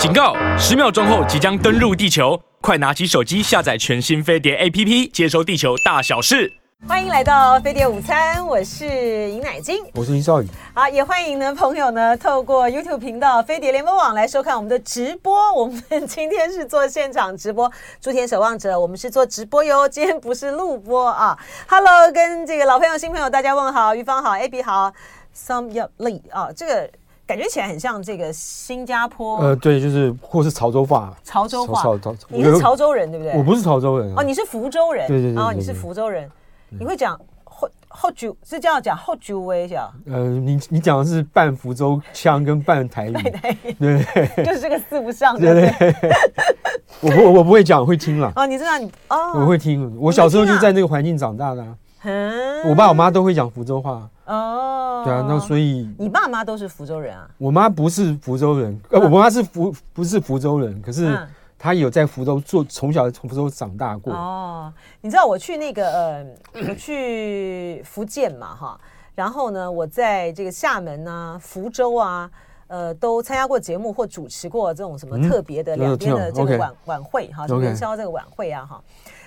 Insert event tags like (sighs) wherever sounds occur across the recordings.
警告！十秒钟后即将登陆地球，快拿起手机下载全新飞碟 APP，接收地球大小事。欢迎来到飞碟午餐，我是尹乃菁，我是林少宇。好，也欢迎呢朋友呢透过 YouTube 频道飞碟联播网来收看我们的直播。我们今天是做现场直播，诸天守望者，我们是做直播哟，今天不是录播啊。Hello，跟这个老朋友、新朋友大家问好，于芳好，AB 好，Some Yup Lee 啊，这个。感觉起来很像这个新加坡，呃，对，就是或是潮州话，潮州话，潮潮，你是潮州人对不对？我不是潮州人哦，你是福州人，对对对，哦，你是福州人，你会讲后后竹是这样讲后九威是吧？呃，你你讲的是半福州腔跟半台语，(laughs) 对，(laughs) 就是这个四不像，对 (laughs) 对。我不我不会讲，会听了。哦，你知道你哦，我会听，我小时候就在那个环境长大的，我爸我妈都会讲福州话。哦，对啊，那所以你爸妈都是福州人啊？我妈不是福州人，呃，我妈是福不是福州人，可是她有在福州做，从小从福州长大过。哦，你知道我去那个呃，我去福建嘛哈，然后呢，我在这个厦门啊、福州啊，呃，都参加过节目或主持过这种什么特别的两边的这个晚晚会哈，元宵这个晚会啊哈，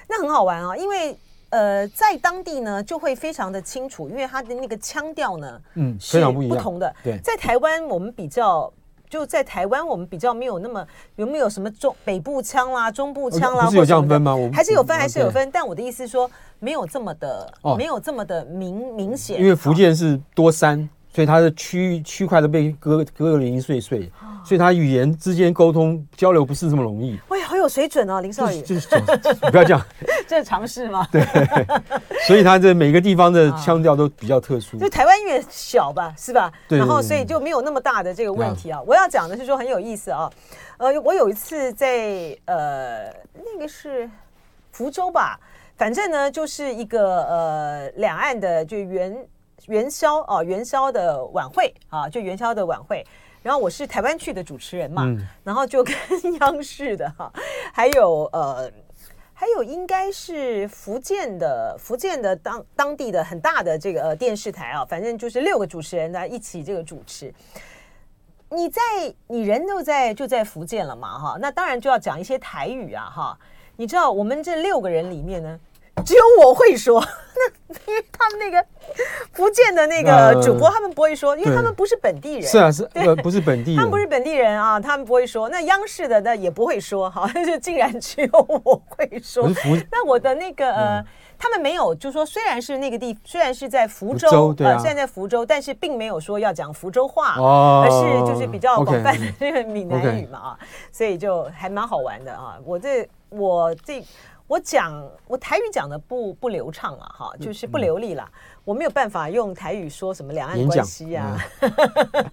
那很好玩啊，因为。呃，在当地呢，就会非常的清楚，因为他的那个腔调呢，嗯，非常不一样，不同的。对，在台湾我们比较，就在台湾我们比较没有那么有没有什么中北部腔啦、中部腔啦，不是有这样分吗？还是有分，还是有分。但我的意思说，没有这么的，没有这么的明明显。因为福建是多山，所以它的区区块都被割割得零零碎碎。所以他语言之间沟通交流不是这么容易。喂，好有水准哦，林少宇。就是，你不要这样。(laughs) 这是尝试吗？对。(laughs) 所以他这每个地方的腔调都比较特殊。就台湾越小吧，是吧？对。然后，所以就没有那么大的这个问题啊。我要讲的是说很有意思啊。呃，我有一次在呃，那个是福州吧，反正呢就是一个呃两岸的就元元宵啊元宵的晚会啊，就元宵的晚会。然后我是台湾去的主持人嘛，嗯、然后就跟央视的哈，还有呃，还有应该是福建的福建的当当地的很大的这个、呃、电视台啊，反正就是六个主持人在一起这个主持。你在你人都在就在福建了嘛哈，那当然就要讲一些台语啊哈。你知道我们这六个人里面呢，只有我会说，(laughs) 那因为 (laughs) 他们那个福建的那个主播，他们不会说，因为他们不是本地人。是啊，是呃，不是本地人，他们不是本地人啊，他们不会说。那央视的那也不会说，(laughs) 好，就竟然只有我会说。那我的那个呃，他们没有，就说虽然是那个地，虽然是在福州，呃，虽然在福州，但是并没有说要讲福州话，而是就是比较广泛的这个闽南语嘛啊，所以就还蛮好玩的啊。我这我这。我讲我台语讲的不不流畅啊，哈，就是不流利了。嗯、我没有办法用台语说什么两岸关系啊，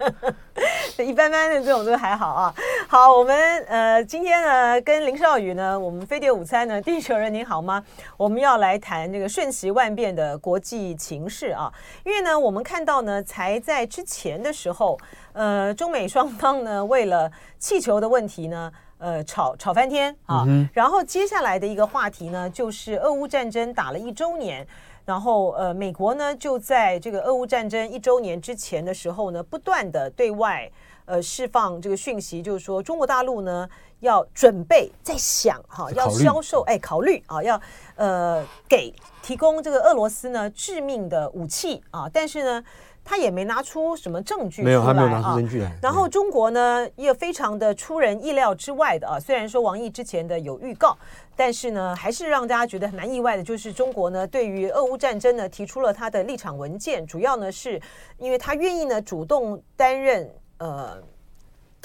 (laughs) 一般般的这种都还好啊。好，我们呃今天呢跟林少宇呢，我们飞碟午餐呢，地球人您好吗？我们要来谈这个瞬息万变的国际情势啊，因为呢我们看到呢，才在之前的时候，呃，中美双方呢为了气球的问题呢。呃，吵吵翻天啊！嗯、然后接下来的一个话题呢，就是俄乌战争打了一周年，然后呃，美国呢就在这个俄乌战争一周年之前的时候呢，不断的对外呃释放这个讯息，就是说中国大陆呢要准备在想哈，要销售哎，考虑啊，要呃给提供这个俄罗斯呢致命的武器啊，但是呢。他也没拿出什么证据出来，没有，他没有拿出证据来。然后中国呢，也非常的出人意料之外的啊。虽然说王毅之前的有预告，但是呢，还是让大家觉得蛮意外的。就是中国呢，对于俄乌战争呢，提出了他的立场文件，主要呢是因为他愿意呢主动担任呃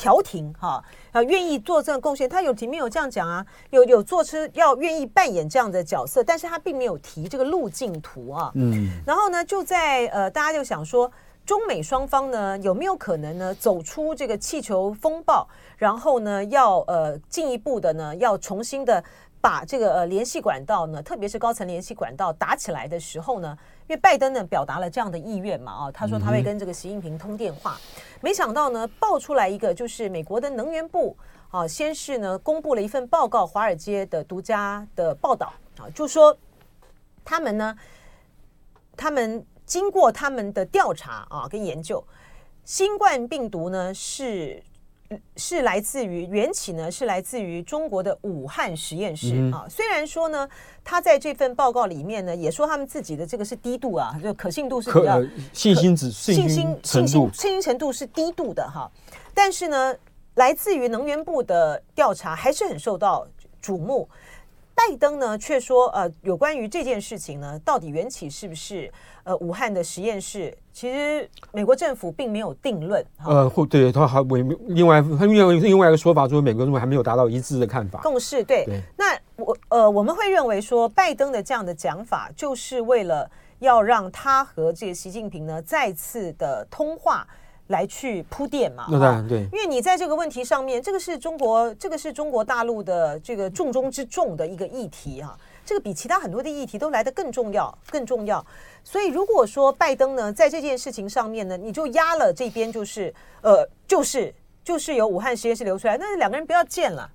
调停哈，啊愿意做这个贡献。他有里面有这样讲啊，有有做出要愿意扮演这样的角色，但是他并没有提这个路径图啊。嗯，然后呢，就在呃，大家就想说。中美双方呢，有没有可能呢走出这个气球风暴，然后呢要呃进一步的呢要重新的把这个呃联系管道呢，特别是高层联系管道打起来的时候呢，因为拜登呢表达了这样的意愿嘛啊，他说他会跟这个习近平通电话，没想到呢爆出来一个就是美国的能源部啊，先是呢公布了一份报告，华尔街的独家的报道啊，就说他们呢他们。经过他们的调查啊跟研究，新冠病毒呢是是来自于缘起呢，是来自于中国的武汉实验室、嗯、啊。虽然说呢，他在这份报告里面呢，也说他们自己的这个是低度啊，就可信度是比较信心指信心信心信心程度是低度的哈。但是呢，来自于能源部的调查还是很受到瞩目。拜登呢却说，呃，有关于这件事情呢，到底缘起是不是呃武汉的实验室？其实美国政府并没有定论。呃，或对他还为另外他另外另外一个说法说，美国政府还没有达到一致的看法共识。对，对那我呃我们会认为说，拜登的这样的讲法，就是为了要让他和这个习近平呢再次的通话。来去铺垫嘛，对对对，因为你在这个问题上面，这个是中国，这个是中国大陆的这个重中之重的一个议题啊，这个比其他很多的议题都来得更重要，更重要。所以如果说拜登呢，在这件事情上面呢，你就压了这边，就是呃，就是就是由武汉实验室流出来，那两个人不要见了。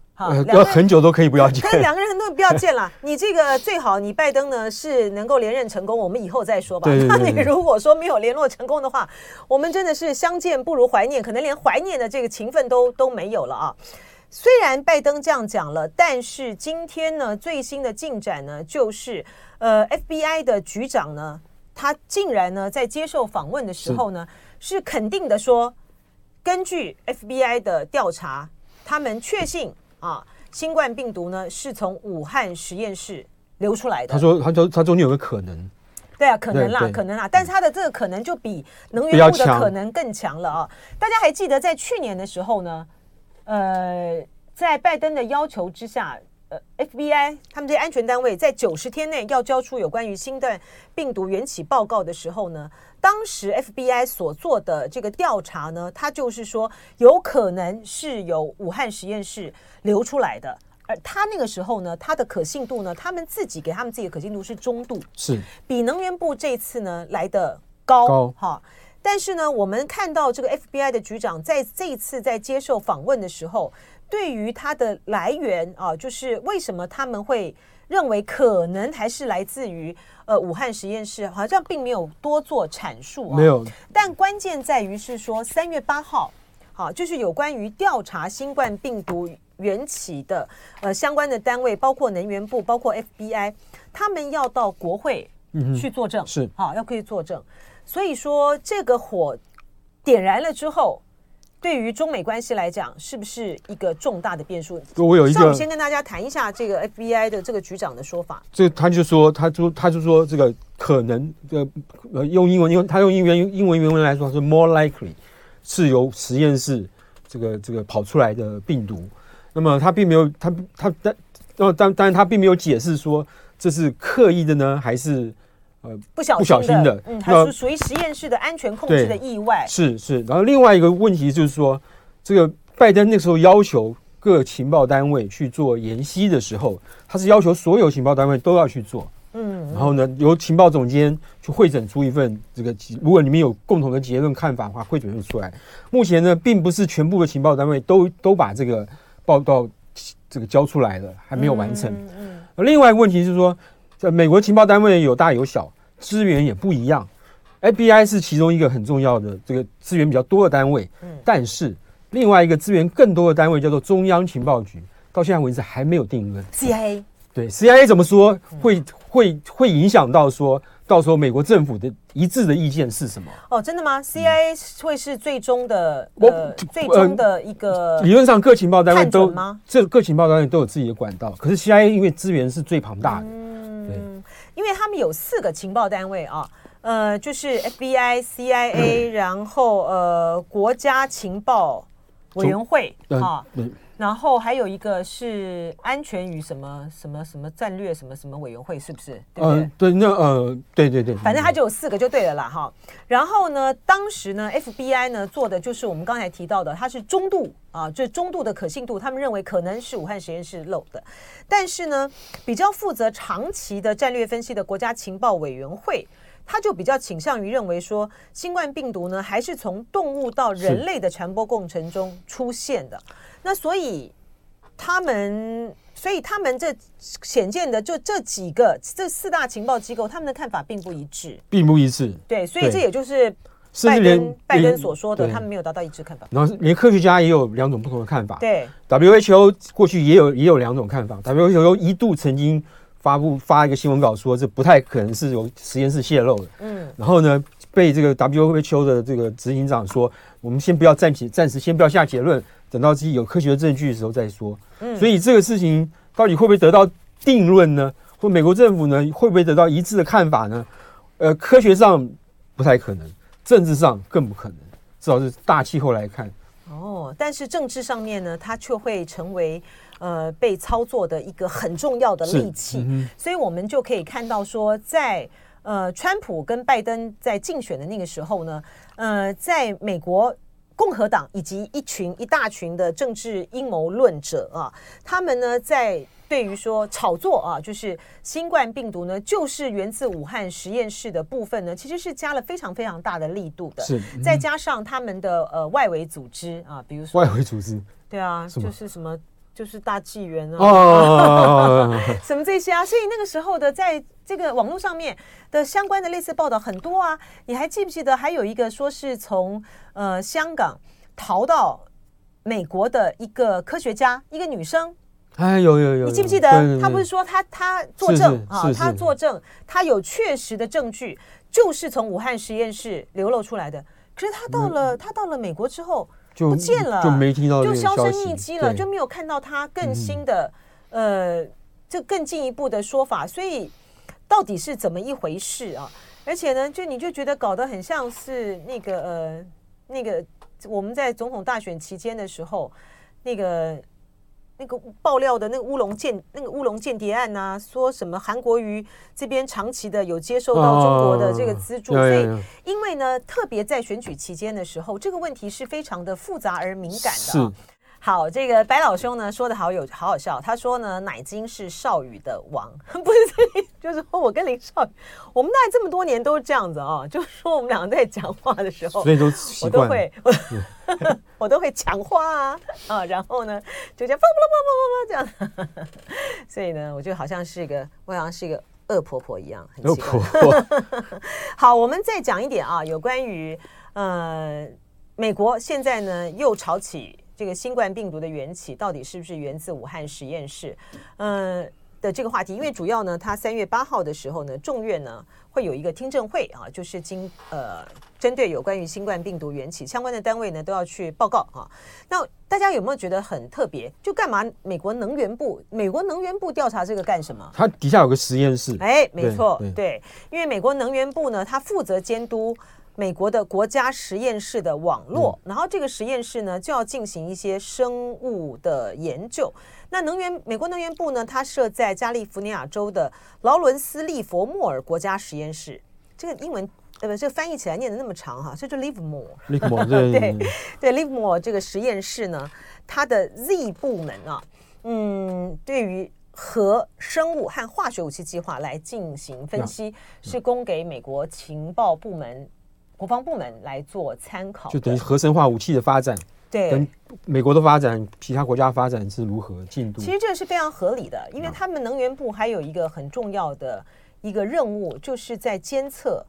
要很久都可以不要见，跟两个人都不要见了。(laughs) 你这个最好，你拜登呢是能够连任成功，我们以后再说吧。那你如果说没有联络成功的话，我们真的是相见不如怀念，可能连怀念的这个情分都都没有了啊。虽然拜登这样讲了，但是今天呢最新的进展呢，就是呃 FBI 的局长呢，他竟然呢在接受访问的时候呢，是，是肯定的说，根据 FBI 的调查，他们确信。啊，新冠病毒呢是从武汉实验室流出来的。他说，他说，他中间有个可能。对啊，可能啦，可能啦，但是他的这个可能就比能源部的可能更强了啊！大家还记得在去年的时候呢，呃，在拜登的要求之下。呃，FBI 他们这些安全单位在九十天内要交出有关于新冠病毒缘起报告的时候呢，当时 FBI 所做的这个调查呢，它就是说有可能是由武汉实验室流出来的，而他那个时候呢，他的可信度呢，他们自己给他们自己的可信度是中度，是比能源部这次呢来的高哈。但是呢，我们看到这个 FBI 的局长在这一次在接受访问的时候。对于它的来源啊，就是为什么他们会认为可能还是来自于呃武汉实验室，好像并没有多做阐述啊。没有。但关键在于是说三月八号，好，就是有关于调查新冠病毒缘起的呃相关的单位，包括能源部，包括 FBI，他们要到国会去作证，是好要可以作证。所以说这个火点燃了之后。对于中美关系来讲，是不是一个重大的变数？我有一个，先跟大家谈一下这个 FBI 的这个局长的说法。这他就说，他就他就说，这个可能，呃，用英文，用他用英文英文原文来说是 more likely 是由实验室这个这个跑出来的病毒。那么他并没有，他他但，当当然他并没有解释说这是刻意的呢，还是？呃，不小心的，心的嗯，它是属于实验室的安全控制的意外。是是，然后另外一个问题就是说，这个拜登那时候要求各情报单位去做研析的时候，他是要求所有情报单位都要去做。嗯，然后呢，由情报总监去会诊出一份这个，如果你们有共同的结论看法的话，汇整就出来。目前呢，并不是全部的情报单位都都把这个报告这个交出来了，还没有完成。嗯，嗯，另外一个问题是说。在美国情报单位有大有小，资源也不一样。FBI 是其中一个很重要的这个资源比较多的单位，嗯，但是另外一个资源更多的单位叫做中央情报局，到现在为止还没有定论。CIA 对 CIA 怎么说会会会影响到说到时候美国政府的一致的意见是什么？哦，真的吗？CIA 会是最终的呃最终的一个理论上各情报单位都吗这各情报单位都有自己的管道，可是 CIA 因为资源是最庞大的。嗯，因为他们有四个情报单位啊，呃，就是 FBI、CIA，(clears throat) 然后呃，国家情报委员会啊。然后还有一个是安全与什么什么什么战略什么什么委员会，是不是？对不对？呃、对，那呃，对对对，反正它就有四个就对了啦，哈。然后呢，当时呢，FBI 呢做的就是我们刚才提到的，它是中度啊，就是中度的可信度，他们认为可能是武汉实验室漏的。但是呢，比较负责长期的战略分析的国家情报委员会，他就比较倾向于认为说，新冠病毒呢还是从动物到人类的传播过程中出现的。那所以他们，所以他们这显见的就这几个这四大情报机构，他们的看法并不一致，并不一致。对，所以这也就是拜登连拜登所说的，他们没有达到一致看法。然后连科学家也有两种不同的看法。对，WHO 过去也有也有两种看法。WHO 一度曾经发布发一个新闻稿说，这不太可能是由实验室泄露的。嗯，然后呢，被这个 WHO 的这个执行长说，我们先不要暂且暂时先不要下结论，等到自己有科学的证据的时候再说。嗯，所以这个事情到底会不会得到定论呢？或美国政府呢会不会得到一致的看法呢？呃，科学上不太可能，政治上更不可能，至少是大气候来看。哦，但是政治上面呢，它却会成为呃被操作的一个很重要的利器。嗯、所以我们就可以看到说，在呃川普跟拜登在竞选的那个时候呢，呃，在美国共和党以及一群一大群的政治阴谋论者啊，他们呢在。对于说炒作啊，就是新冠病毒呢，就是源自武汉实验室的部分呢，其实是加了非常非常大的力度的。是，再加上他们的呃外围组织啊，比如说外围组织，对啊，就是什么，就是大纪元啊，哦、(laughs) 什么这些啊，所以那个时候的在这个网络上面的相关的类似报道很多啊。你还记不记得还有一个说是从呃香港逃到美国的一个科学家，一个女生。哎，有有有，你记不记得他不是说他他作证啊？他作证，他有确实的证据，就是从武汉实验室流露出来的。可是他到了他到了美国之后就不见了，就没听到，就销声匿迹了，就没有看到他更新的呃这更进一步的说法。所以到底是怎么一回事啊？而且呢，就你就觉得搞得很像是那个呃那个我们在总统大选期间的时候那个。那个爆料的那个乌龙间那个乌龙间谍案呐，说什么韩国瑜这边长期的有接受到中国的这个资助，所以因为呢，特别在选举期间的时候，这个问题是非常的复杂而敏感的。好，这个白老兄呢说的好有好好笑。他说呢，乃金是少宇的王，(laughs) 不是这，(laughs) 就是说我跟林少宇，我们大概这么多年都是这样子啊，(laughs) 就是说我们两个在讲话的时候，所以都我都会我，我都会抢话啊啊，然后呢就这样，这样，所以呢，我就好像是一个，我好像是一个恶婆婆一样，很奇怪。恶婆婆。好，我们再讲一点啊，有关于呃美国现在呢又炒起。这个新冠病毒的缘起到底是不是源自武汉实验室？嗯、呃、的这个话题，因为主要呢，他三月八号的时候呢，众院呢会有一个听证会啊，就是经呃针对有关于新冠病毒缘起相关的单位呢都要去报告啊。那大家有没有觉得很特别？就干嘛？美国能源部，美国能源部调查这个干什么？它底下有个实验室。哎，没错，对，对，因为美国能源部呢，它负责监督。美国的国家实验室的网络，然后这个实验室呢就要进行一些生物的研究。那能源，美国能源部呢，它设在加利福尼亚州的劳伦斯利佛莫尔国家实验室。这个英文呃不，这个翻译起来念的那么长哈，所以就 Livermore，Livermore (laughs) 对对 Livermore 这个实验室呢，它的 Z 部门啊，嗯，对于核生物和化学武器计划来进行分析，是供给美国情报部门。国防部门来做参考，就等于核生化武器的发展，对，跟美国的发展，其他国家发展是如何进度？其实这个是非常合理的，因为他们能源部还有一个很重要的一个任务，就是在监测，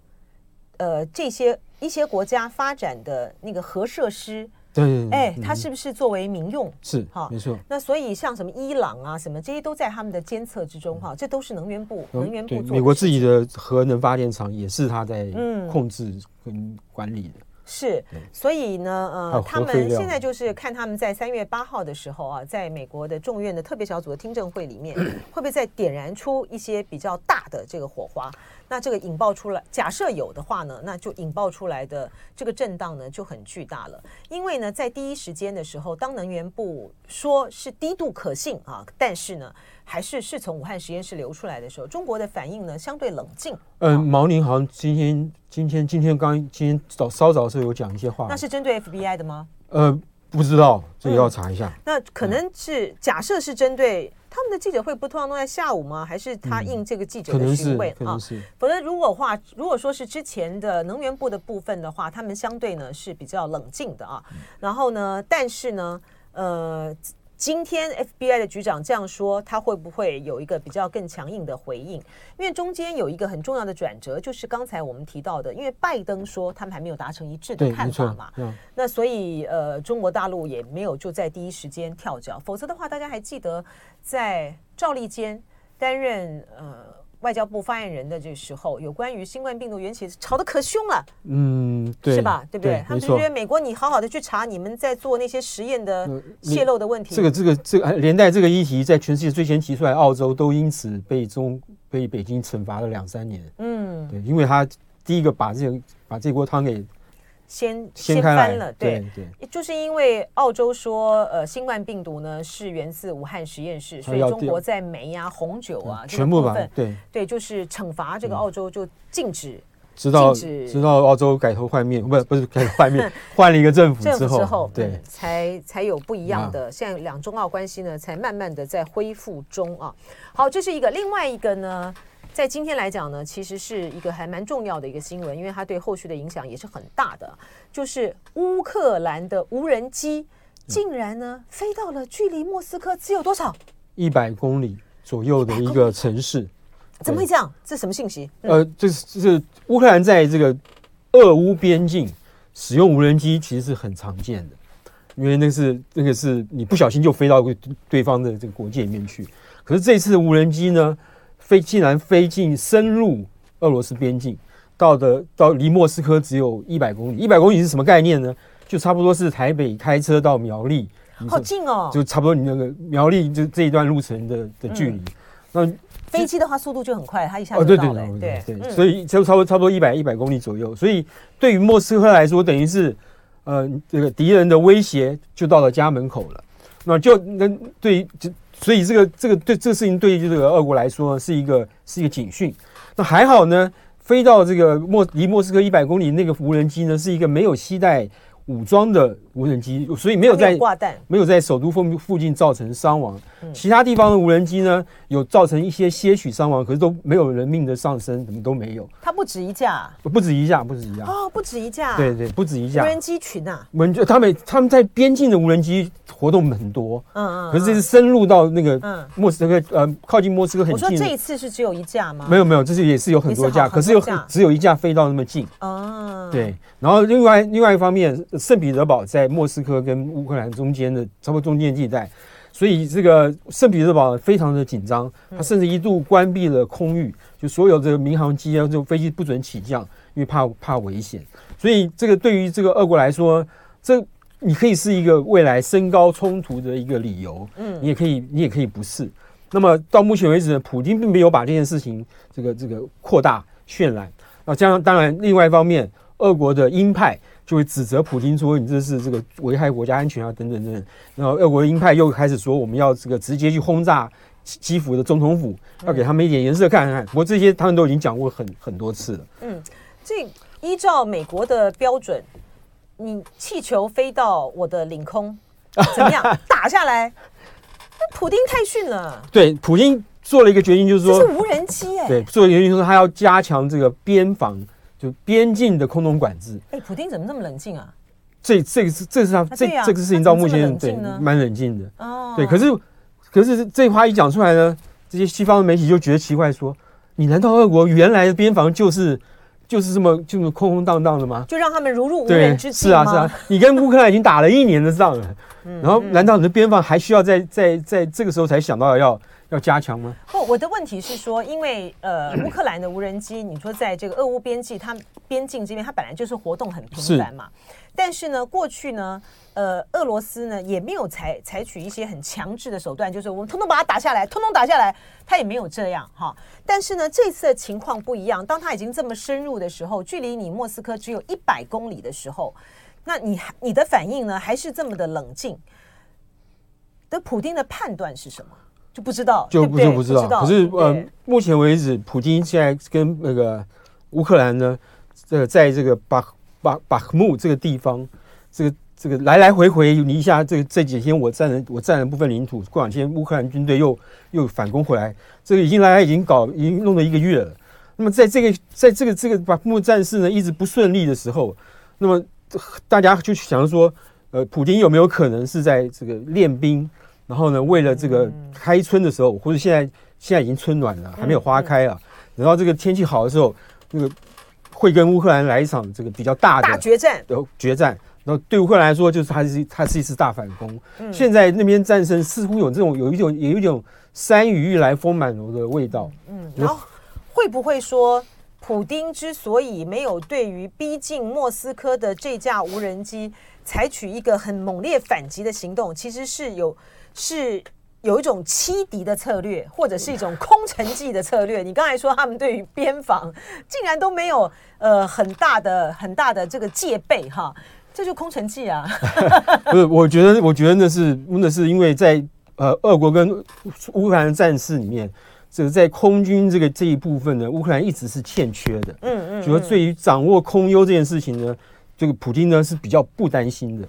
呃，这些一些国家发展的那个核设施。对，哎，它是不是作为民用？是，哈，没错。那所以像什么伊朗啊，什么这些都在他们的监测之中，哈，这都是能源部，能源部做。美国自己的核能发电厂也是他在控制跟管理的。是，所以呢，呃，他们现在就是看他们在三月八号的时候啊，在美国的众院的特别小组的听证会里面，(clears throat) 会不会再点燃出一些比较大的这个火花？那这个引爆出来，假设有的话呢，那就引爆出来的这个震荡呢就很巨大了。因为呢，在第一时间的时候，当能源部说是低度可信啊，但是呢。还是是从武汉实验室流出来的时候，中国的反应呢相对冷静。嗯、呃，毛宁好像今天今天今天刚今天早稍早的时候有讲一些话。那是针对 FBI 的吗？呃，不知道，这个要查一下。嗯、那可能是、嗯、假设是针对他们的记者会，不通常都在下午吗？还是他应这个记者的询问、嗯、啊？否则如果话如果说是之前的能源部的部分的话，他们相对呢是比较冷静的啊。然后呢，但是呢，呃。今天 FBI 的局长这样说，他会不会有一个比较更强硬的回应？因为中间有一个很重要的转折，就是刚才我们提到的，因为拜登说他们还没有达成一致的看法嘛，那所以呃，中国大陆也没有就在第一时间跳脚，否则的话，大家还记得在赵立坚担任呃。外交部发言人的这个时候，有关于新冠病毒源起吵得可凶了，嗯，对，是吧？对不对？对，他们就觉得美国，你好好的去查你们在做那些实验的泄露的问题。这个、这个、这个连带这个议题在全世界最先提出来，澳洲都因此被中被北京惩罚了两三年。嗯，对，因为他第一个把这个把这锅汤给。先先翻了，对对，就是因为澳洲说，呃，新冠病毒呢是源自武汉实验室，所以中国在煤啊、红酒啊全部吧，对对，就是惩罚这个澳洲就禁止，直到直到澳洲改头换面，不不是改头换面，换了一个政府 (laughs) 之后，对，才才有不一样的，现在两中澳关系呢才慢慢的在恢复中啊。好，这是一个，另外一个呢。在今天来讲呢，其实是一个还蛮重要的一个新闻，因为它对后续的影响也是很大的。就是乌克兰的无人机竟然呢飞到了距离莫斯科只有多少？一百公里左右的一个城市。怎么会这样？这什么信息？呃，这是这是乌克兰在这个俄乌边境使用无人机，其实是很常见的，因为那是那个是你不小心就飞到对方的这个国界里面去。可是这次无人机呢？飞竟然飞进深入俄罗斯边境，到的到离莫斯科只有一百公里。一百公里是什么概念呢？就差不多是台北开车到苗栗，好近哦！就差不多你那个苗栗就这一段路程的的距离。那飞机的话速度就很快，它一下就到了。对对对，所以就差不多差不多一百一百公里左右。所以对于莫斯科来说，等于是呃这个敌人的威胁就到了家门口了。那就那对就。所以这个这个对这个事情对于这个俄国来说是一个是一个警讯。那还好呢，飞到这个莫离莫斯科一百公里那个无人机呢，是一个没有携带武装的无人机，所以没有在挂弹，没有在首都附附近造成伤亡。其他地方的无人机呢，有造成一些些许伤亡，可是都没有人命的上升，怎么都没有。它不止一架，不止一架，不止一架哦，不止一架，对对，不止一架无人机群啊。无人机，他们他们在边境的无人机活动很多，嗯嗯，可是这是深入到那个莫斯科，呃，靠近莫斯科很近。我说这一次是只有一架吗？没有没有，这是也是有很多架，可是有只有一架飞到那么近。哦，对，然后另外另外一方面，圣彼得堡在莫斯科跟乌克兰中间的差不多中间地带。所以这个圣彼得堡非常的紧张，他甚至一度关闭了空域，就所有这个民航机啊，这种飞机不准起降，因为怕怕危险。所以这个对于这个俄国来说，这你可以是一个未来升高冲突的一个理由，嗯，你也可以你也可以不是。那么到目前为止，普京并没有把这件事情这个这个扩大渲染。那这样当然，另外一方面，俄国的鹰派。就会指责普京说，你这是这个危害国家安全啊，等等等等。然后俄国的鹰派又开始说，我们要这个直接去轰炸基辅的总统府，要给他们一点颜色看看。不过这些他们都已经讲过很很多次了。嗯，这依照美国的标准，你气球飞到我的领空怎么样？(laughs) 打下来？那普京太逊了。对，普京做了一个决定，就是说这是无人机哎。对，做了一个决定说他要加强这个边防。就边境的空中管制。哎，普丁怎么这么冷静啊？这这个是这是他这这个事情到目前对蛮冷静的哦。对，可是可是这话一讲出来呢，这些西方的媒体就觉得奇怪，说你难道俄国原来的边防就是就是这么这么空空荡荡的吗？就让他们如入无人之境是啊是啊，你跟乌克兰已经打了一年的仗了，然后难道你的边防还需要在在在这个时候才想到要？要加强吗？不，我的问题是说，因为呃，(clears throat) 乌克兰的无人机，你说在这个俄乌边境，它边境这边，它本来就是活动很频繁嘛。但是呢，过去呢，呃，俄罗斯呢也没有采采取一些很强制的手段，就是我们通通把它打下来，通通打下来，它也没有这样哈。但是呢，这次的情况不一样，当它已经这么深入的时候，距离你莫斯科只有一百公里的时候，那你你的反应呢，还是这么的冷静？的普丁的判断是什么？就不知道，就不就不知道。可是呃，目前为止，普京现在跟那个乌克兰呢，这个在这个巴巴巴赫穆这个地方，这个这个来来回回，你一下这个这几天我占了我占了部分领土，过两天乌克兰军队又又反攻回来，这个已经来来已经搞已经弄了一个月了。那么在这个在这个这个巴赫穆战事呢一直不顺利的时候，那么大家就想说，呃，普京有没有可能是在这个练兵？然后呢，为了这个开春的时候，或者现在现在已经春暖了，还没有花开啊，等到这个天气好的时候，那个会跟乌克兰来一场这个比较大的大决战，有决战。然后对乌克兰来说，就是它是它是一次大反攻。现在那边战争似乎有这种有一种有一种山雨欲来风满楼的味道。嗯，然后会不会说？普丁之所以没有对于逼近莫斯科的这架无人机采取一个很猛烈反击的行动，其实是有是有一种欺敌的策略，或者是一种空城计的策略。你刚才说他们对于边防竟然都没有呃很大的很大的这个戒备哈，这就空城计啊。(laughs) 不是，我觉得我觉得那是那是因为在呃俄国跟乌克兰的战事里面。这个在空军这个这一部分呢，乌克兰一直是欠缺的。嗯嗯，主要对于掌握空优这件事情呢，这个普京呢是比较不担心的，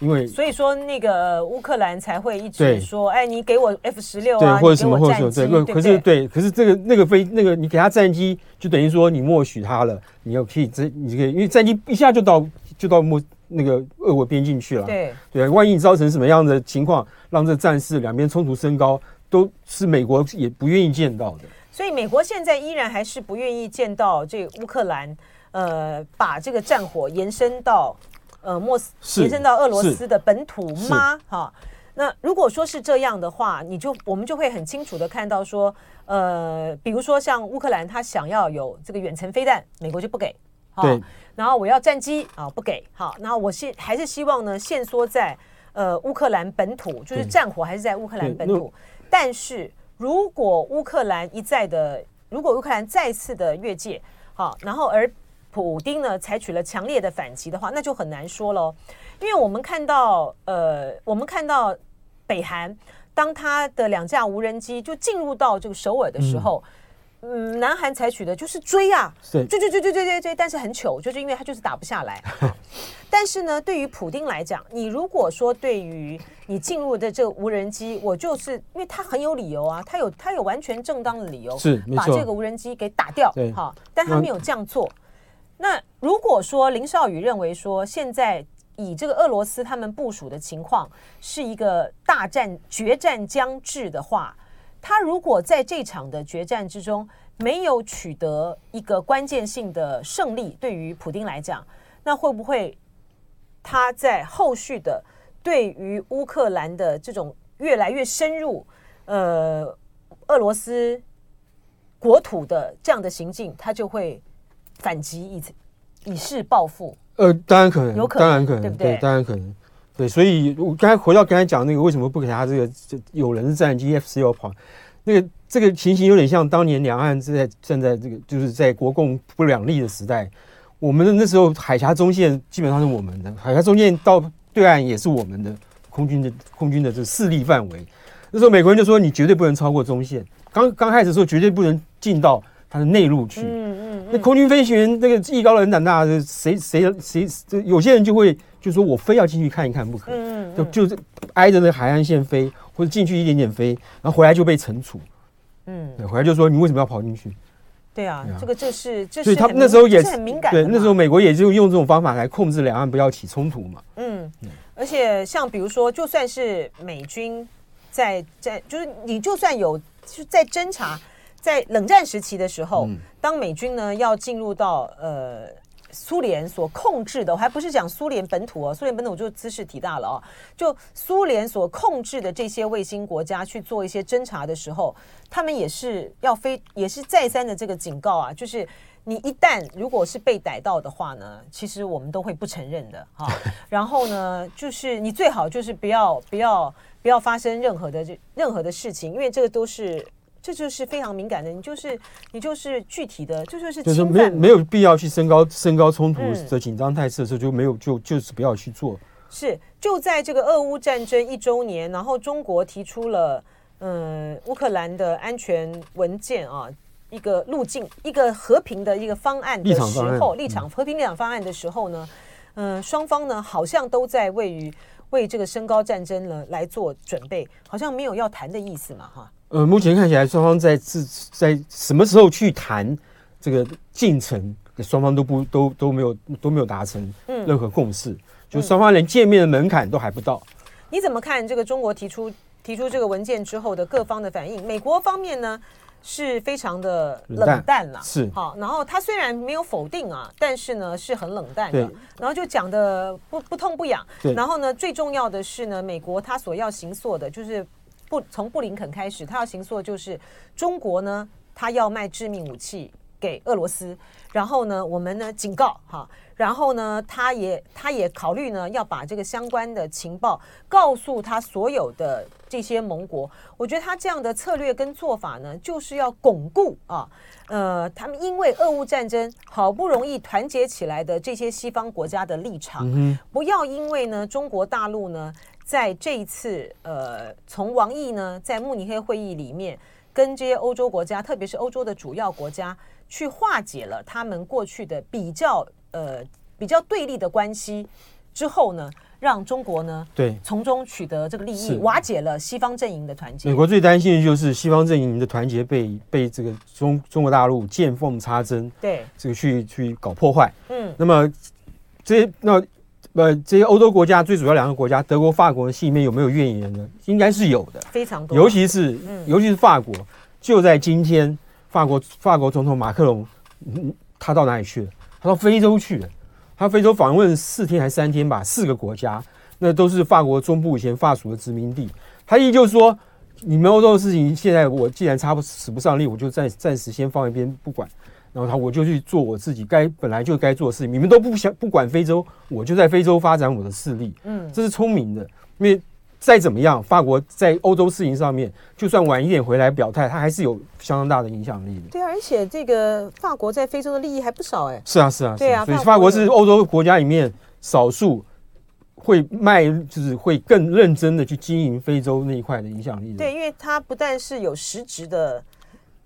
因为所以说那个乌克兰才会一直说，哎，你给我 F 十六啊，或者什么或者对，可是对，可是这个那个飞那个你给他战机，就等于说你默许他了，你要可以这你可以，因为战机一下就到就到莫那个俄国边境去了。对对，万一你造成什么样的情况，让这战事两边冲突升高。都是美国也不愿意见到的，所以美国现在依然还是不愿意见到这乌克兰，呃，把这个战火延伸到呃莫斯，延伸到俄罗斯的本土吗？哈，那如果说是这样的话，你就我们就会很清楚的看到说，呃，比如说像乌克兰，他想要有这个远程飞弹，美国就不给，对，然后我要战机啊，不给，好，然后我现还是希望呢，限缩在呃乌克兰本土，就是战火还是在乌克兰本土。但是如果乌克兰一再的，如果乌克兰再次的越界，好，然后而普丁呢采取了强烈的反击的话，那就很难说喽。因为我们看到，呃，我们看到北韩当他的两架无人机就进入到这个首尔的时候。嗯嗯，南韩采取的就是追啊，追追追追追追追，但是很糗，就是因为他就是打不下来。(laughs) 但是呢，对于普丁来讲，你如果说对于你进入的这个无人机，我就是因为他很有理由啊，他有他有完全正当的理由，是把这个无人机给打掉，哈，但他没有这样做。那如果说林少宇认为说，现在以这个俄罗斯他们部署的情况是一个大战决战将至的话。他如果在这场的决战之中没有取得一个关键性的胜利，对于普丁来讲，那会不会他在后续的对于乌克兰的这种越来越深入呃俄罗斯国土的这样的行径，他就会反击以以示报复？呃，当然可能，有可能，当然可能，对不对？对，当然可能。对，所以我刚才回到刚才讲那个，为什么不给他这个这有人战机 F 十六跑？那个这个情形有点像当年两岸在站在这个就是在国共不两立的时代，我们的那时候海峡中线基本上是我们的，海峡中线到对岸也是我们的空军的空军的这个势力范围。那时候美国人就说你绝对不能超过中线，刚刚开始的时候绝对不能进到它的内陆去。那空军飞行员那个艺高人胆大，谁谁谁，这有些人就会。就说我非要进去看一看不可，嗯嗯、就就是挨着那海岸线飞，或者进去一点点飞，然后回来就被惩处。嗯，回来就说你为什么要跑进去？对啊，这个这是，就所以他那时候也是很敏感。对，那时候美国也就用这种方法来控制两岸不要起冲突嘛。嗯，嗯而且像比如说，就算是美军在在，就是你就算有就在侦察，在冷战时期的时候，嗯、当美军呢要进入到呃。苏联所控制的，我还不是讲苏联本土哦，苏联本土就姿势体大了哦。就苏联所控制的这些卫星国家去做一些侦查的时候，他们也是要非，也是再三的这个警告啊，就是你一旦如果是被逮到的话呢，其实我们都会不承认的哈。(laughs) 然后呢，就是你最好就是不要不要不要发生任何的这任何的事情，因为这个都是。这就是非常敏感的，你就是你就是具体的，这就是就是没有没有必要去升高升高冲突的紧张态势的时候，就没有就就是不要去做。是就在这个俄乌战争一周年，然后中国提出了嗯乌克兰的安全文件啊，一个路径，一个和平的一个方案的时候，立场和平立场方案的时候呢，嗯，双方呢好像都在位于为这个升高战争呢来做准备，好像没有要谈的意思嘛，哈。呃，目前看起来，双方在是在什么时候去谈这个进程，双方都不都都没有都没有达成任何共识，嗯、就双方连见面的门槛都还不到。你怎么看这个中国提出提出这个文件之后的各方的反应，美国方面呢是非常的冷淡。了，是。好，然后他虽然没有否定啊，但是呢是很冷淡的，然后就讲的不不痛不痒，然后呢最重要的是呢，美国他所要行塑的就是不从布林肯开始，他要行塑的就是中国呢，他要卖致命武器给俄罗斯，然后呢我们呢警告哈。然后呢，他也他也考虑呢，要把这个相关的情报告诉他所有的这些盟国。我觉得他这样的策略跟做法呢，就是要巩固啊，呃，他们因为俄乌战争好不容易团结起来的这些西方国家的立场，不要因为呢中国大陆呢在这一次呃从王毅呢在慕尼黑会议里面跟这些欧洲国家，特别是欧洲的主要国家去化解了他们过去的比较。呃，比较对立的关系之后呢，让中国呢对从中取得这个利益，瓦解了西方阵营的团结。美国最担心的就是西方阵营的团结被被这个中中国大陆见缝插针，对这个去去搞破坏。嗯，那么这些那呃这些欧洲国家最主要两个国家，德国、法国的心里面有没有怨言呢？应该是有的，非常多。尤其是、嗯、尤其是法国，就在今天，法国法国总统马克龙，嗯，他到哪里去了？他到非洲去了，他非洲访问四天还三天吧，四个国家，那都是法国中部以前法属的殖民地。他依旧说，你们欧洲的事情，现在我既然插不使不上力，我就暂暂时先放一边不管。然后他我就去做我自己该本来就该做的事情。你们都不想不管非洲，我就在非洲发展我的势力。嗯，这是聪明的，因为。再怎么样，法国在欧洲事情上面，就算晚一点回来表态，他还是有相当大的影响力的。对啊，而且这个法国在非洲的利益还不少哎。是啊，是啊，对啊。所以法国是欧洲国家里面少数会卖，就是会更认真的去经营非洲那一块的影响力的。对，因为它不但是有实质的，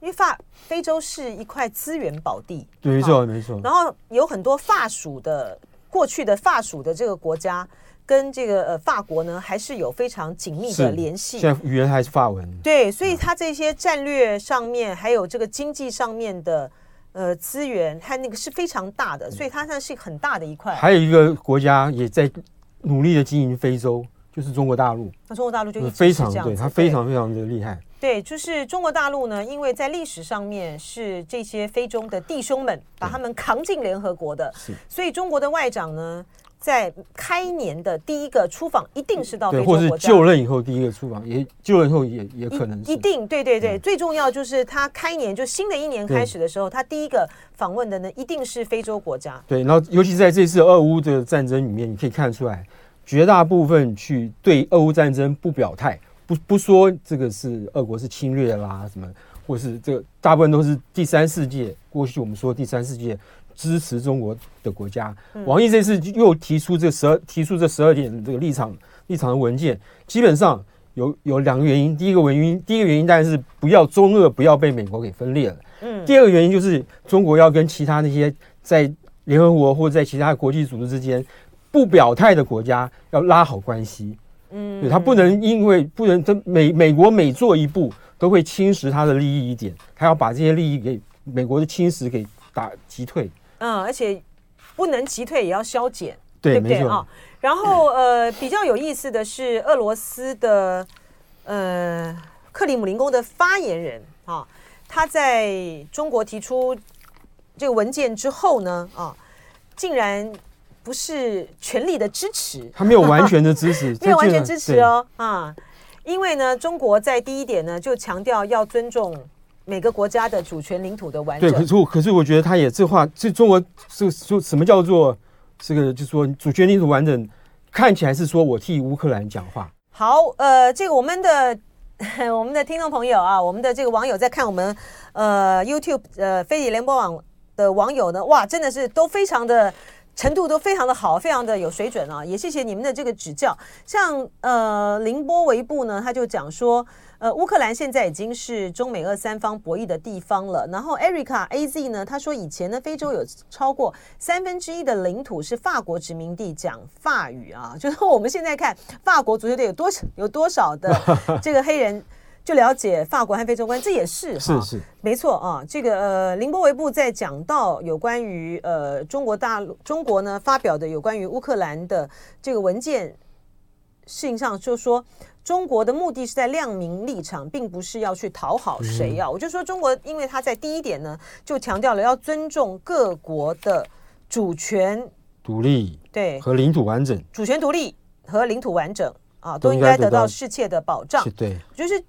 因为法非洲是一块资源宝地。对，没错，没错。然后有很多法属的过去的法属的这个国家。跟这个呃法国呢，还是有非常紧密的联系。现在语言还是法文。对，所以它这些战略上面，还有这个经济上面的呃资源，它那个是非常大的，所以它算是很大的一块。还有一个国家也在努力的经营非洲，就是中国大陆。那中国大陆就非常对，它非常非常的厉害。对，就是中国大陆呢，因为在历史上面是这些非洲的弟兄们把他们扛进联合国的，是，所以中国的外长呢。在开年的第一个出访，一定是到非洲国家，或是就任以后第一个出访，也就任以后也也可能是一,一定对对对，最重要就是他开年就新的一年开始的时候，他第一个访问的呢，一定是非洲国家。对，然后尤其在这次俄乌的战争里面，你可以看出来，绝大部分去对俄乌战争不表态，不不说这个是俄国是侵略啦什么，或是这个大部分都是第三世界。过去我们说第三世界。支持中国的国家，王毅这次又提出这十二提出这十二点这个立场立场的文件，基本上有有两个原因。第一个原因，第一个原因当然是不要中俄不要被美国给分裂了。嗯。第二个原因就是中国要跟其他那些在联合国或者在其他国际组织之间不表态的国家要拉好关系。嗯。他不能因为不能，他美美国每做一步都会侵蚀他的利益一点，他要把这些利益给美国的侵蚀给打击退。嗯，而且不能击退，也要消减，对，对不对啊？然后呃，比较有意思的是，俄罗斯的呃克里姆林宫的发言人啊，他在中国提出这个文件之后呢，啊，竟然不是全力的支持，他没有完全的支持，(laughs) 没有完全支持哦啊，因为呢，中国在第一点呢就强调要尊重。每个国家的主权领土的完整。对，可是我可是我觉得他也这话，这中国是说什么叫做这个，就是说主权领土完整，看起来是说我替乌克兰讲话。好，呃，这个我们的 (laughs) 我们的听众朋友啊，我们的这个网友在看我们呃 YouTube 呃飞碟联播网的网友呢，哇，真的是都非常的程度都非常的好，非常的有水准啊，也谢谢你们的这个指教。像呃凌波微步呢，他就讲说。呃，乌克兰现在已经是中美俄三方博弈的地方了。然后，Erica AZ 呢，他说以前呢，非洲有超过三分之一的领土是法国殖民地，讲法语啊。就是我们现在看法国足球队有多少有多少的这个黑人就了解法国和非洲关系，这也是哈，是是没错啊。这个呃，林波维布在讲到有关于呃中国大陆中国呢发表的有关于乌克兰的这个文件。事情上就说，中国的目的是在亮明立场，并不是要去讨好谁啊。嗯、我就说中国，因为他在第一点呢，就强调了要尊重各国的主权、独立，对和领土完整，主权独立和领土完整啊，都应该得到世界的保障。对，就是。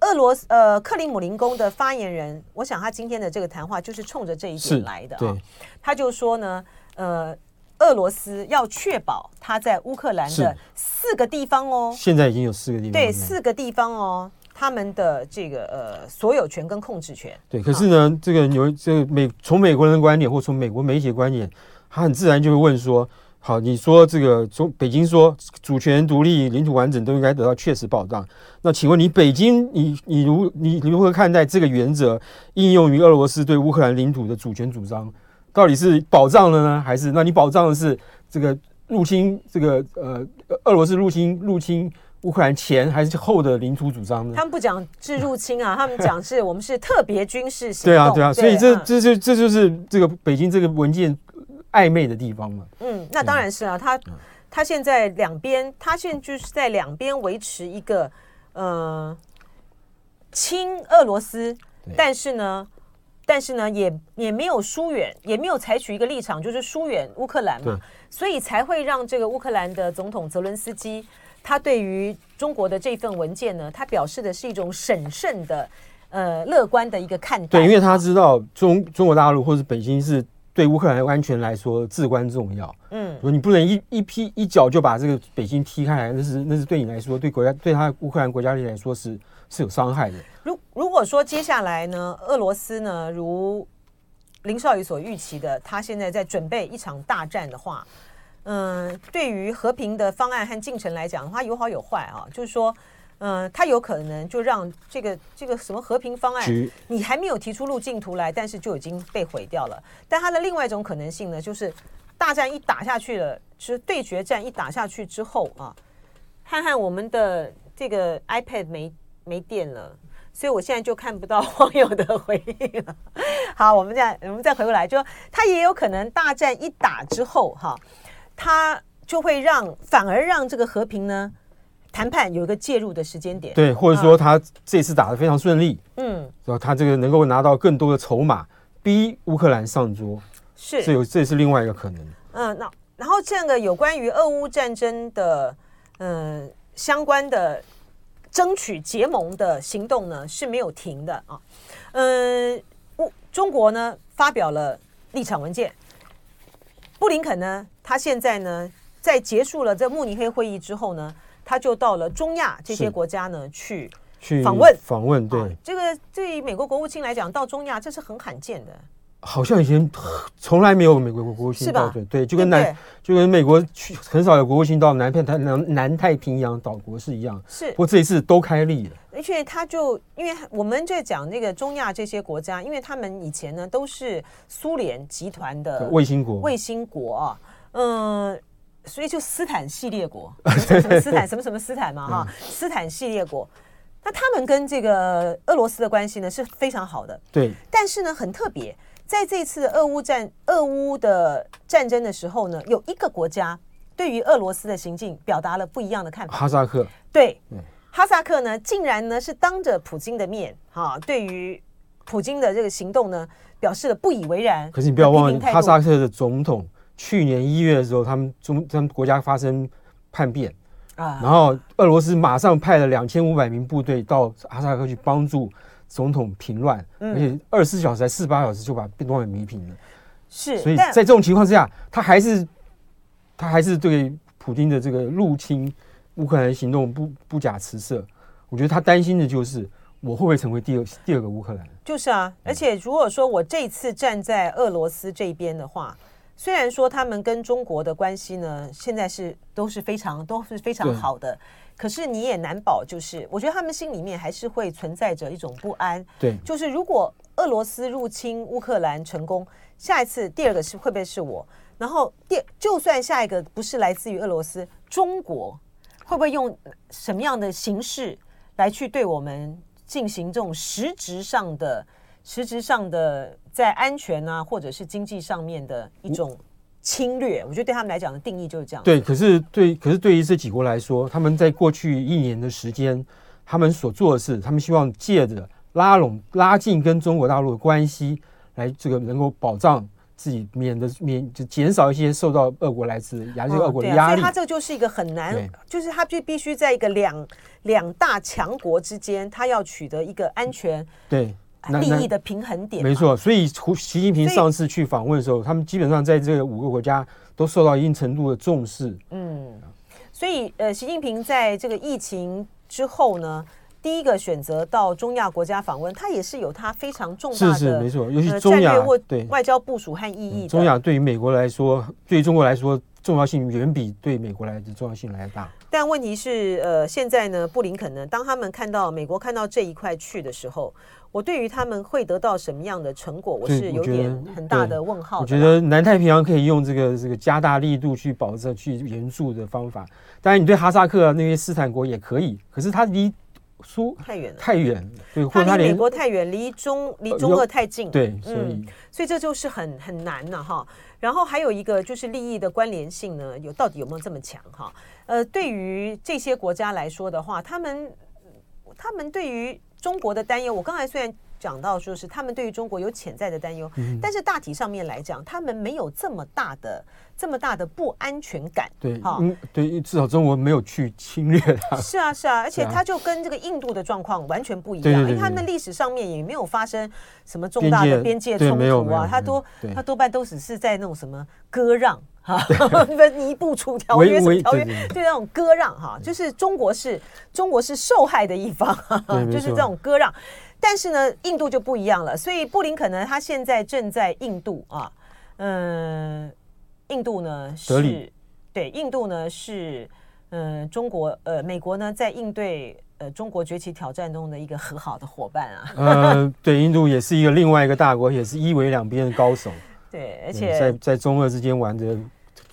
俄罗斯呃，克里姆林宫的发言人，我想他今天的这个谈话就是冲着这一点来的啊、哦。他就说呢，呃，俄罗斯要确保他在乌克兰的四个地方哦，现在已经有四个地方，对，四个地方哦，他们的这个呃所有权跟控制权。对，可是呢，哦、这个有这个美从美国人的观点或从美国媒体的观点，他很自然就会问说。好，你说这个中北京说主权独立、领土完整都应该得到确实保障。那请问你北京，你你如你你如何看待这个原则应用于俄罗斯对乌克兰领土的主权主张？到底是保障了呢，还是那你保障的是这个入侵这个呃俄罗斯入侵入侵乌克兰前还是后的领土主张呢？他们不讲是入侵啊，他们讲是我们是特别军事行动。(laughs) 对啊，对啊，所以这这就这就是这个北京这个文件。暧昧的地方嘛，嗯，那当然是啊，他他现在两边，他现在就是在两边维持一个呃亲俄罗斯，但是呢，但是呢，也也没有疏远，也没有采取一个立场，就是疏远乌克兰嘛，所以才会让这个乌克兰的总统泽伦斯基，他对于中国的这份文件呢，他表示的是一种审慎的呃乐观的一个看待，对，因为他知道中中国大陆或是北京是。对乌克兰的安全来说至关重要。嗯，你不能一一批一脚就把这个北京踢开来，那是那是对你来说，对国家对他乌克兰国家来说是是有伤害的。如如果说接下来呢，俄罗斯呢，如林少宇所预期的，他现在在准备一场大战的话，嗯，对于和平的方案和进程来讲的话，有好有坏啊，就是说。嗯、呃，他有可能就让这个这个什么和平方案，你还没有提出路径图来，但是就已经被毁掉了。但它的另外一种可能性呢，就是大战一打下去了，是对决战一打下去之后啊，看看我们的这个 iPad 没没电了，所以我现在就看不到 (laughs) 网友的回应了。好，我们再我们再回过来，就他也有可能大战一打之后哈，他就会让反而让这个和平呢。谈判有一个介入的时间点，对，或者说他这次打得非常顺利，嗯，然后他这个能够拿到更多的筹码，逼乌克兰上桌，是，这有这是另外一个可能。嗯，那然后这个有关于俄乌战争的，嗯，相关的争取结盟的行动呢是没有停的啊，嗯，乌中国呢发表了立场文件，布林肯呢他现在呢在结束了这慕尼黑会议之后呢。他就到了中亚这些国家呢，去去访问访问。对、啊，这个对于美国国务卿来讲，到中亚这是很罕见的。好像以前 (sighs) 从来没有美国国务卿到对对，就跟南就跟美国去很少有国务卿到南太南南太平洋岛国是一样。是，不过这一次都开立了。而且他就因为我们在讲那个中亚这些国家，因为他们以前呢都是苏联集团的卫星国，卫星国啊，嗯。所以就斯坦系列国，(laughs) 什么斯坦什么什么斯坦嘛哈，斯坦系列国，那他们跟这个俄罗斯的关系呢是非常好的。对，但是呢很特别，在这次俄乌战俄乌的战争的时候呢，有一个国家对于俄罗斯的行径表达了不一样的看法。哈萨克。对，哈萨克呢竟然呢是当着普京的面哈，对于普京的这个行动呢表示了不以为然。可是你不要忘了，哈萨克的总统。去年一月的时候，他们中他们国家发生叛变啊，然后俄罗斯马上派了两千五百名部队到阿萨克去帮助总统平乱，而且二十四小时还四十八小时就把变乱给弥平了。是，所以在这种情况之下，他还是他还是对普京的这个入侵乌克兰行动不不假辞色。我觉得他担心的就是我会不会成为第二第二个乌克兰？就是啊，而且如果说我这次站在俄罗斯这边的话。虽然说他们跟中国的关系呢，现在是都是非常都是非常好的，可是你也难保，就是我觉得他们心里面还是会存在着一种不安。对，就是如果俄罗斯入侵乌克兰成功，下一次第二个是会不会是我？然后第就算下一个不是来自于俄罗斯，中国会不会用什么样的形式来去对我们进行这种实质上的？实质上的在安全啊，或者是经济上面的一种侵略。我觉得对他们来讲的定义就是这样。对，可是对，可是对于这几国来说，他们在过去一年的时间，他们所做的事，他们希望借着拉拢、拉近跟中国大陆的关系，来这个能够保障。自己免得免就减少一些受到俄国来自亚洲俄国的压力，所以他这就是一个很难，就是他就必须在一个两两大强国之间，他要取得一个安全对利益的平衡点。没错，所以胡习近平上次去访问的时候，他们基本上在这五个国家都受到一定程度的重视。嗯，所以呃，习近平在这个疫情之后呢，第一个选择到中亚国家访问，他也是有他非常重大的是是没错，尤其中亚对外交部署和意义。中亚对于美国来说，对于中国来说重要性远比对美国来的重要性来大。但问题是，呃，现在呢，布林肯呢，当他们看到美国看到这一块去的时候，我对于他们会得到什么样的成果，我是有点很大的问号的。我觉得南太平洋可以用这个这个加大力度去保证去援助的方法。当然，你对哈萨克那些斯坦国也可以，可是它离。苏太远了，太远，对，他离美国太远，离中离中俄太近，对，所以、嗯、所以这就是很很难了哈。然后还有一个就是利益的关联性呢，有到底有没有这么强哈？呃，对于这些国家来说的话，他们他们对于中国的担忧，我刚才虽然。讲到说是他们对于中国有潜在的担忧，嗯、但是大体上面来讲，他们没有这么大的这么大的不安全感。对，哈、嗯，对，至少中国没有去侵略它。(laughs) 是啊，是啊，而且它就跟这个印度的状况完全不一样，因为它的历史上面也没有发生什么重大的边界冲突啊，它多它多半都只是在那种什么割让哈，(laughs) 尼布楚条约什么条约，对那种割让哈，就是中国是中国是受害的一方，就是这种割让。但是呢，印度就不一样了。所以布林肯呢，他现在正在印度啊，嗯，印度呢是，对，印度呢是，嗯，中国呃，美国呢在应对呃中国崛起挑战中的一个很好的伙伴啊。呃，对，印度也是一个另外一个大国，也是一维两边的高手。对，而且在在中俄之间玩的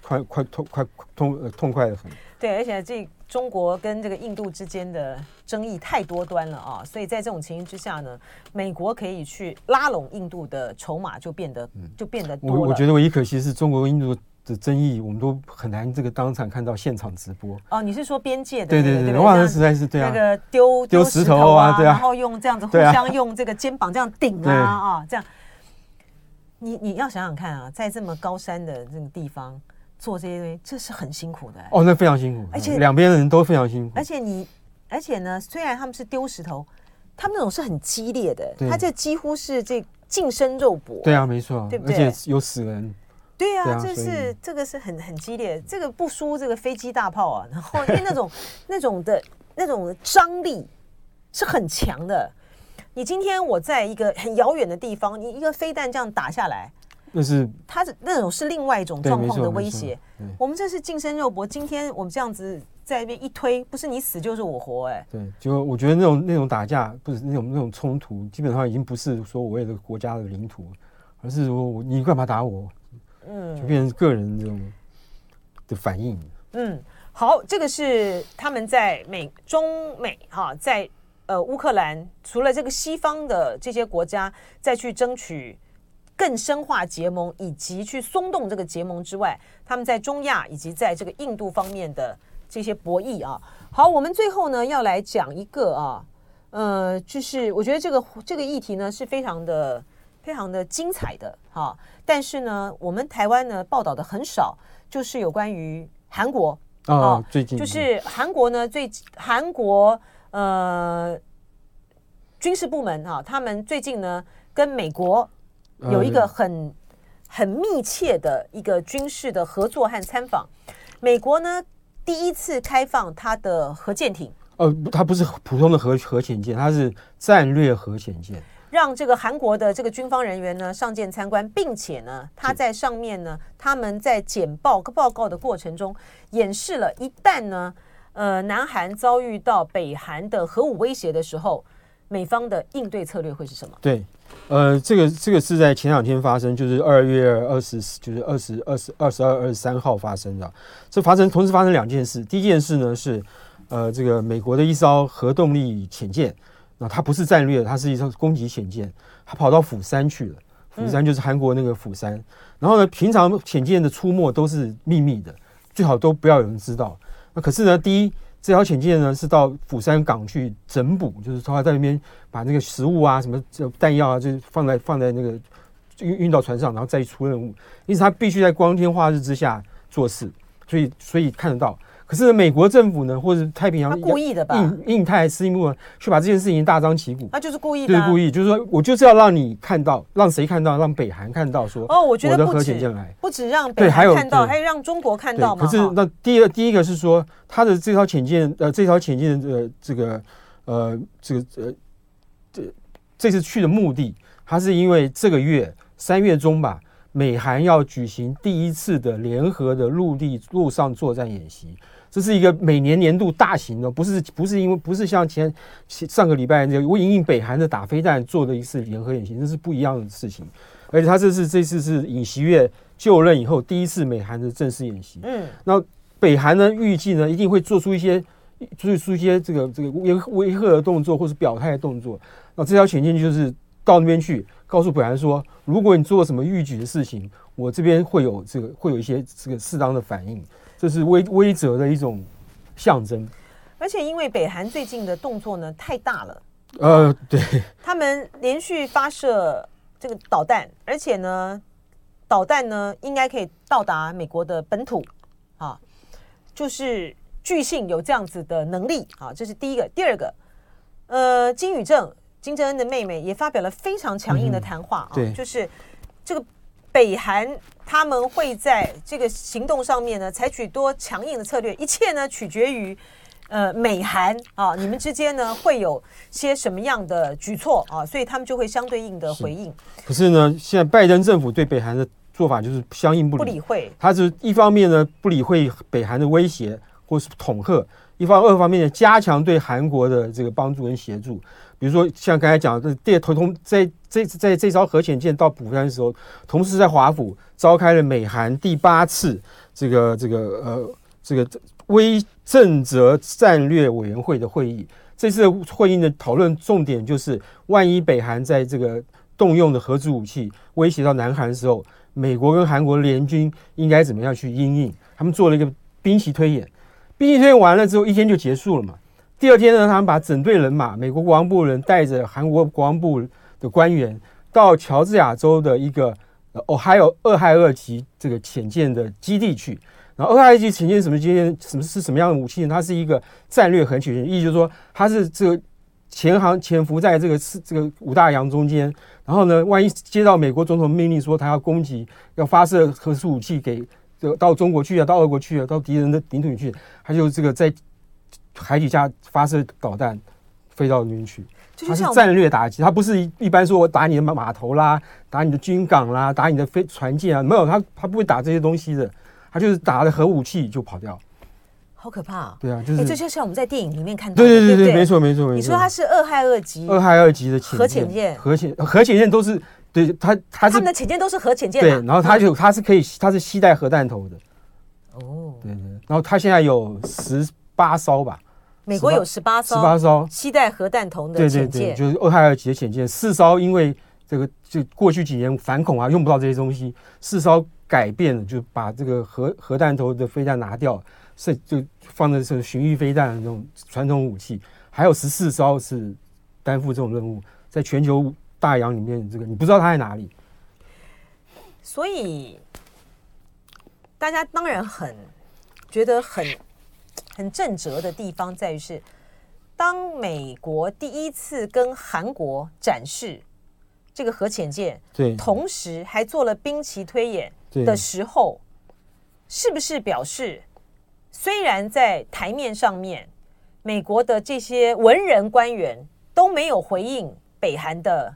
快快痛快痛痛快的很。对，而且这。中国跟这个印度之间的争议太多端了啊，所以在这种情形之下呢，美国可以去拉拢印度的筹码就变得就变得多了。我我觉得唯一可惜是中国跟印度的争议，我们都很难这个当场看到现场直播。哦，你是说边界的？对对对，哇，那实在是对啊，那个丢丢石头啊，对啊，然后用这样子互相用这个肩膀这样顶啊啊，这样。你你要想想看啊，在这么高山的这个地方。做这些东西，这是很辛苦的、欸、哦，那非常辛苦，而且两边的人都非常辛苦。而且你，而且呢，虽然他们是丢石头，他们那种是很激烈的，他这几乎是这近身肉搏。对啊，没错，对不对？而且有死人。对啊，这是这个是很很激烈，这个不输这个飞机大炮啊。然后因为那种 (laughs) 那种的那种张力是很强的。你今天我在一个很遥远的地方，你一个飞弹这样打下来。那是他是那种是另外一种状况的威胁。我们这是近身肉搏，今天我们这样子在那边一推，不是你死就是我活，哎。对，就我觉得那种那种打架，不是那种那种冲突，基本上已经不是说我为了国家的领土，而是说我你干嘛打我？嗯，就变成个人这种的反应。嗯，好，这个是他们在美中美哈，在呃乌克兰，除了这个西方的这些国家再去争取。更深化结盟以及去松动这个结盟之外，他们在中亚以及在这个印度方面的这些博弈啊。好，我们最后呢要来讲一个啊，呃，就是我觉得这个这个议题呢是非常的非常的精彩的哈、啊。但是呢，我们台湾呢报道的很少，就是有关于韩国啊，哦、最近就是韩国呢最韩国呃军事部门啊，他们最近呢跟美国。有一个很很密切的一个军事的合作和参访，美国呢第一次开放它的核舰艇，呃，它不是普通的核核潜舰，它是战略核潜舰，让这个韩国的这个军方人员呢上舰参观，并且呢他在上面呢他们在简报报告的过程中演示了，一旦呢呃南韩遭遇到北韩的核武威胁的时候，美方的应对策略会是什么？对。呃，这个这个是在前两天发生，就是二月二十，就是二十二十二十二二十三号发生的。这发生同时发生两件事。第一件事呢是，呃，这个美国的一艘核动力潜舰，那它不是战略，它是一艘攻击潜舰，它跑到釜山去了。釜山就是韩国那个釜山。嗯、然后呢，平常潜舰的出没都是秘密的，最好都不要有人知道。可是呢，第一，这条潜舰呢是到釜山港去整补，就是他在那边把那个食物啊、什么弹药啊，就放在放在那个运运到船上，然后再出任务。因此，他必须在光天化日之下做事，所以所以看得到。可是美国政府呢，或者太平洋他故意的吧？印印太司令部去把这件事情大张旗鼓，他就是故意的、啊，对，故意就是说我就是要让你看到，让谁看到？让北韩看到说哦，我觉得不止不止让北韩看到，还有让中国看到嘛。可是那第二第一个是说，他的这条潜舰呃，这条潜舰的这个呃这个呃这这次去的目的，他是因为这个月三月中吧。美韩要举行第一次的联合的陆地陆上作战演习，这是一个每年年度大型的，不是不是因为不是像前上个礼拜那个为因应北韩的打飞弹做的一次联合演习，这是不一样的事情。而且他这次这次是尹锡悦就任以后第一次美韩的正式演习。嗯，那北韩呢预计呢一定会做出一些做出一些这个这个威威吓的动作或是表态的动作。那这条潜舰就是到那边去。告诉北韩说，如果你做什么逾矩的事情，我这边会有这个会有一些这个适当的反应，这是威威则的一种象征。而且因为北韩最近的动作呢太大了，呃，对，(laughs) 他们连续发射这个导弹，而且呢，导弹呢应该可以到达美国的本土，啊，就是据信有这样子的能力啊，这是第一个。第二个，呃，金宇正。金正恩的妹妹也发表了非常强硬的谈话啊，对，就是这个北韩他们会在这个行动上面呢采取多强硬的策略，一切呢取决于呃美韩啊，你们之间呢会有些什么样的举措啊，所以他们就会相对应的回应。可是呢，现在拜登政府对北韩的做法就是相应不理，不理会，他是一方面呢不理会北韩的威胁或是恐吓，一方二方面呢加强对韩国的这个帮助跟协助。比如说，像刚才讲的，电头通在这在这艘核潜舰到釜山的时候，同时在华府召开了美韩第八次这个这个呃这个威震慑战略委员会的会议。这次会议的讨论重点就是，万一北韩在这个动用的核子武器威胁到南韩的时候，美国跟韩国联军应该怎么样去应应？他们做了一个兵棋推演，兵棋推演完了之后，一天就结束了嘛。第二天呢，他们把整队人马，美国国防部人带着韩国国防部的官员到乔治亚州的一个哦，还有俄亥俄级这个潜舰的基地去。然后俄亥俄级潜舰什么舰？什么是什么样的武器呢？它是一个战略核潜舰，意思就是说它是这个潜航潜伏在这个是这个五大洋中间。然后呢，万一接到美国总统命令说他要攻击，要发射核武武器给到中国去啊，到俄国去啊，到敌人的领土里去，他就这个在。海底下发射导弹飞到那边去，它是战略打击，它不是一般说我打你的码码头啦，打你的军港啦，打你的飞船舰啊，没有，它它不会打这些东西的，它就是打了核武器就跑掉，好可怕啊！对啊，就是、欸、这就像我们在电影里面看到的，对对对对，没错没错没错。你说它是二害二级，二害二级的核潜舰，核潜核潜舰都是对它它是他们的潜舰都是核潜舰，对，然后它就它是可以它是携带核弹头的，哦，对对，然后它现在有十八艘吧。美国有十八艘，十八艘期待核弹头的潜舰，对对对，就是俄亥俄级的潜舰，四艘因为这个就过去几年反恐啊，用不到这些东西，四艘改变了，就把这个核核弹头的飞弹拿掉，是就放的是巡弋飞弹的那种传统武器，还有十四艘是担负这种任务，在全球大洋里面，这个你不知道它在哪里，所以大家当然很觉得很。很震慑的地方在于是，当美国第一次跟韩国展示这个核潜舰，对，同时还做了兵棋推演的时候，是不是表示虽然在台面上面，美国的这些文人官员都没有回应北韩的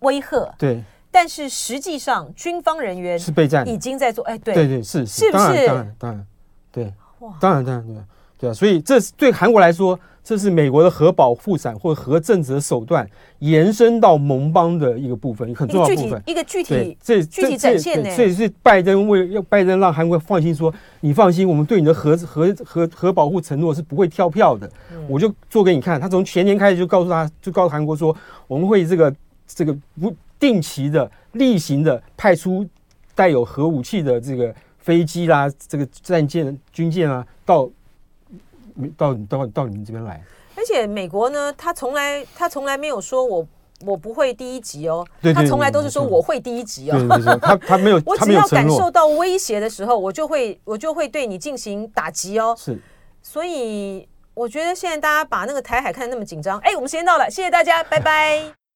威吓，对，但是实际上军方人员是备战，已经在做，哎，对对对，是是，是不是？当然当然，对。哇，当然，当然，对，对啊，所以这是对韩国来说，这是美国的核保护伞或核震慑手段延伸到盟邦的一个部分，很重要的部分，一个具体，这具体展现呢。所以是拜登为要拜登让韩国放心说，你放心，我们对你的核核核核保护承诺是不会跳票的，嗯、我就做给你看。他从前年开始就告诉他，就告诉韩国说，我们会这个这个不定期的、例行的派出带有核武器的这个飞机啦、这个战舰、军舰啊，到到到到你们这边来。而且美国呢，他从来他从来没有说我我不会第一集哦，对对对，他从来都是说我会第一集哦。他他没有，(laughs) 我只要感受到威胁的时候，我就会我就会对你进行打击哦。是，所以我觉得现在大家把那个台海看得那么紧张，哎，我们时间到了，谢谢大家，拜拜。